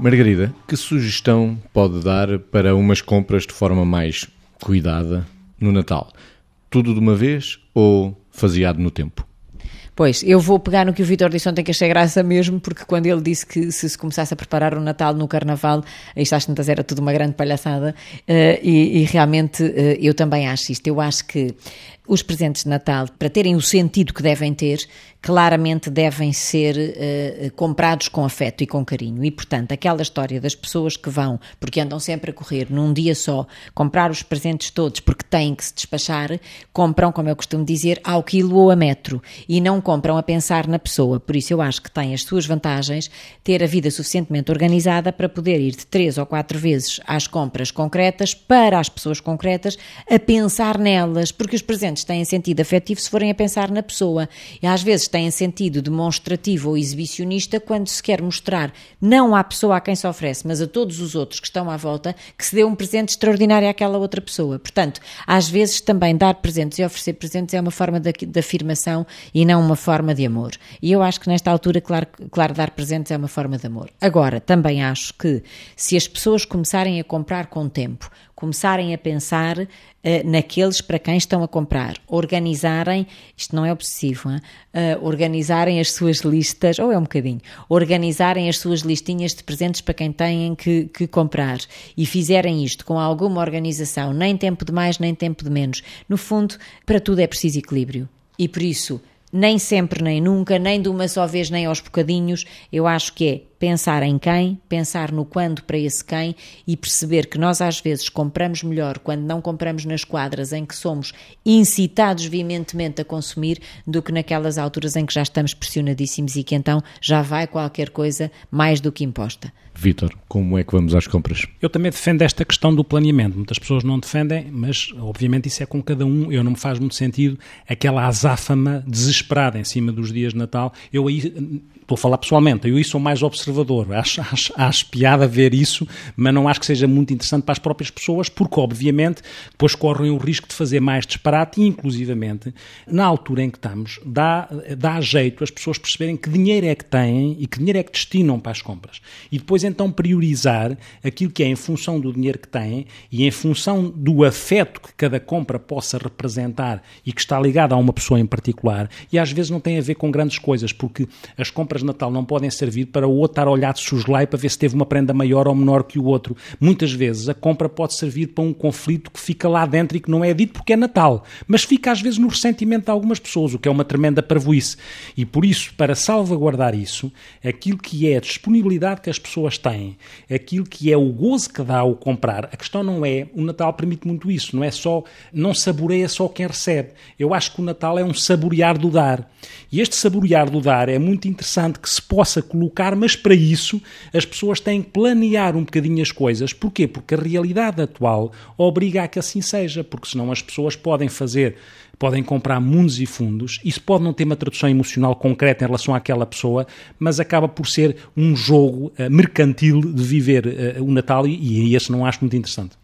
Margarida, que sugestão pode dar para umas compras de forma mais cuidada no Natal? Tudo de uma vez ou faseado no tempo? Pois, eu vou pegar no que o Vitor disse ontem que achei graça mesmo, porque quando ele disse que se se começasse a preparar o Natal no Carnaval, isto às tantas era tudo uma grande palhaçada, uh, e, e, realmente uh, eu também acho isto. Eu acho que os presentes de Natal, para terem o sentido que devem ter, claramente devem ser uh, comprados com afeto e com carinho. E, portanto, aquela história das pessoas que vão, porque andam sempre a correr num dia só, comprar os presentes todos porque têm que se despachar, compram, como eu costumo dizer, ao quilo ou a metro e não compram a pensar na pessoa. Por isso, eu acho que tem as suas vantagens ter a vida suficientemente organizada para poder ir de três ou quatro vezes às compras concretas para as pessoas concretas a pensar nelas, porque os presentes têm sentido afetivo se forem a pensar na pessoa. E às vezes têm sentido demonstrativo ou exibicionista quando se quer mostrar não à pessoa a quem se oferece, mas a todos os outros que estão à volta, que se deu um presente extraordinário àquela outra pessoa. Portanto, às vezes também dar presentes e oferecer presentes é uma forma de, de afirmação e não uma forma de amor. E eu acho que nesta altura, claro, claro, dar presentes é uma forma de amor. Agora, também acho que se as pessoas começarem a comprar com tempo, começarem a pensar uh, naqueles para quem estão a comprar, organizarem, isto não é obsessivo, uh, organizarem as suas listas, ou é um bocadinho, organizarem as suas listinhas de presentes para quem têm que, que comprar e fizerem isto com alguma organização, nem tempo de mais, nem tempo de menos. No fundo, para tudo é preciso equilíbrio. E por isso, nem sempre, nem nunca, nem de uma só vez, nem aos bocadinhos, eu acho que é pensar em quem, pensar no quando para esse quem e perceber que nós às vezes compramos melhor quando não compramos nas quadras em que somos incitados veementemente a consumir do que naquelas alturas em que já estamos pressionadíssimos e que então já vai qualquer coisa mais do que imposta. Vítor, como é que vamos às compras? Eu também defendo esta questão do planeamento. Muitas pessoas não defendem, mas obviamente isso é com cada um. Eu não me faz muito sentido aquela azáfama desesperada em cima dos dias de Natal. Eu aí estou a falar pessoalmente, eu aí sou mais observador, acho, acho, acho piada ver isso, mas não acho que seja muito interessante para as próprias pessoas, porque obviamente depois correm o risco de fazer mais disparate e inclusivamente, na altura em que estamos, dá, dá jeito as pessoas perceberem que dinheiro é que têm e que dinheiro é que destinam para as compras. E depois então priorizar aquilo que é em função do dinheiro que têm e em função do afeto que cada compra possa representar e que está ligado a uma pessoa em particular, e às vezes não tem a ver com grandes coisas, porque as compras de Natal não podem servir para o outro estar a olhar de suslai para ver se teve uma prenda maior ou menor que o outro. Muitas vezes a compra pode servir para um conflito que fica lá dentro e que não é dito porque é Natal, mas fica às vezes no ressentimento de algumas pessoas, o que é uma tremenda parvoíce. E por isso, para salvaguardar isso, aquilo que é a disponibilidade que as pessoas têm, aquilo que é o gozo que dá ao comprar, a questão não é, o Natal permite muito isso, não é só, não saboreia só quem recebe. Eu acho que o Natal é um saborear do dar. E este saborear do dar é muito interessante que se possa colocar, mas para isso as pessoas têm que planear um bocadinho as coisas. Porquê? Porque a realidade atual obriga a que assim seja, porque senão as pessoas podem fazer podem comprar mundos e fundos. Isso pode não ter uma tradução emocional concreta em relação àquela pessoa, mas acaba por ser um jogo uh, mercantil de viver uh, o Natal e, e esse não acho muito interessante.